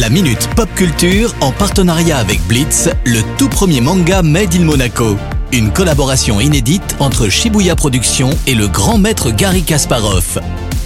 La Minute Pop Culture en partenariat avec Blitz, le tout premier manga Made in Monaco. Une collaboration inédite entre Shibuya Productions et le grand maître Gary Kasparov.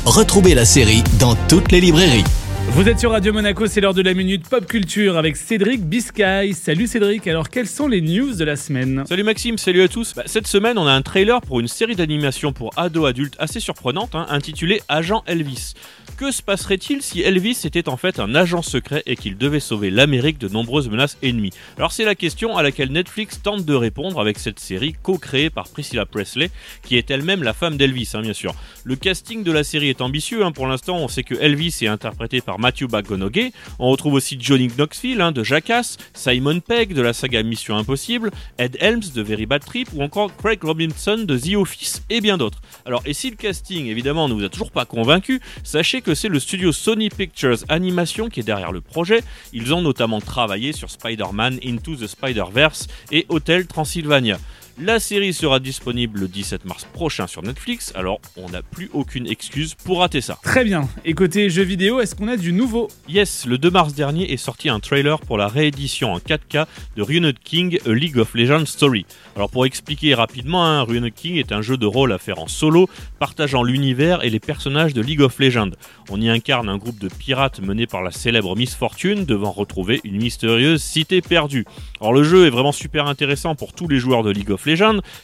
Retrouvez la série dans toutes les librairies. Vous êtes sur Radio Monaco, c'est l'heure de la minute pop culture avec Cédric Biscay. Salut Cédric, alors quelles sont les news de la semaine? Salut Maxime, salut à tous. Bah, cette semaine, on a un trailer pour une série d'animation pour ados adultes assez surprenante, hein, intitulée Agent Elvis. Que se passerait-il si Elvis était en fait un agent secret et qu'il devait sauver l'Amérique de nombreuses menaces ennemies? Alors c'est la question à laquelle Netflix tente de répondre avec cette série co-créée par Priscilla Presley, qui est elle-même la femme d'Elvis, hein, bien sûr. Le casting de la série est ambitieux, hein. pour l'instant on sait que Elvis est interprété par Matthew McConaughey, on retrouve aussi Johnny Knoxville hein, de Jackass, Simon Pegg de la saga Mission Impossible, Ed Helms de Very Bad Trip ou encore Craig Robinson de The Office et bien d'autres. Alors et si le casting évidemment ne vous a toujours pas convaincu, sachez que c'est le studio Sony Pictures Animation qui est derrière le projet. Ils ont notamment travaillé sur Spider-Man Into the Spider-Verse et Hotel Transylvania. La série sera disponible le 17 mars prochain sur Netflix, alors on n'a plus aucune excuse pour rater ça. Très bien, et côté jeux vidéo, est-ce qu'on a du nouveau? Yes, le 2 mars dernier est sorti un trailer pour la réédition en 4K de Ruined King A League of Legends Story. Alors pour expliquer rapidement, hein, Ruined King est un jeu de rôle à faire en solo, partageant l'univers et les personnages de League of Legends. On y incarne un groupe de pirates mené par la célèbre Miss Fortune devant retrouver une mystérieuse cité perdue. Alors le jeu est vraiment super intéressant pour tous les joueurs de League of Legends,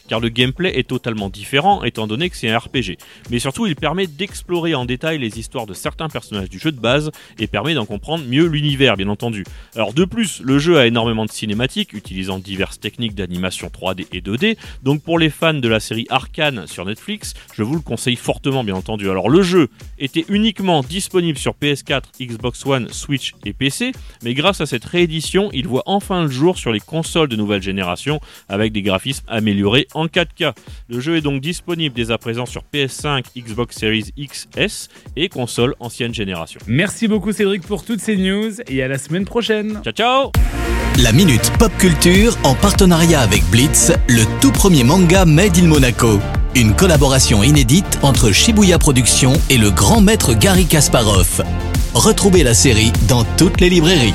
car le gameplay est totalement différent étant donné que c'est un RPG. Mais surtout, il permet d'explorer en détail les histoires de certains personnages du jeu de base et permet d'en comprendre mieux l'univers, bien entendu. Alors de plus, le jeu a énormément de cinématiques, utilisant diverses techniques d'animation 3D et 2D, donc pour les fans de la série Arkane sur Netflix, je vous le conseille fortement, bien entendu. Alors le jeu était uniquement disponible sur PS4, Xbox One, Switch et PC, mais grâce à cette réédition, il voit enfin le jour sur les consoles de nouvelle génération avec des graphismes améliorés en 4K. Le jeu est donc disponible dès à présent sur PS5, Xbox Series XS et console ancienne génération. Merci beaucoup Cédric pour toutes ces news et à la semaine prochaine. Ciao ciao La Minute Pop Culture en partenariat avec Blitz, le tout premier manga Made in Monaco. Une collaboration inédite entre Shibuya Productions et le grand maître Gary Kasparov. Retrouvez la série dans toutes les librairies.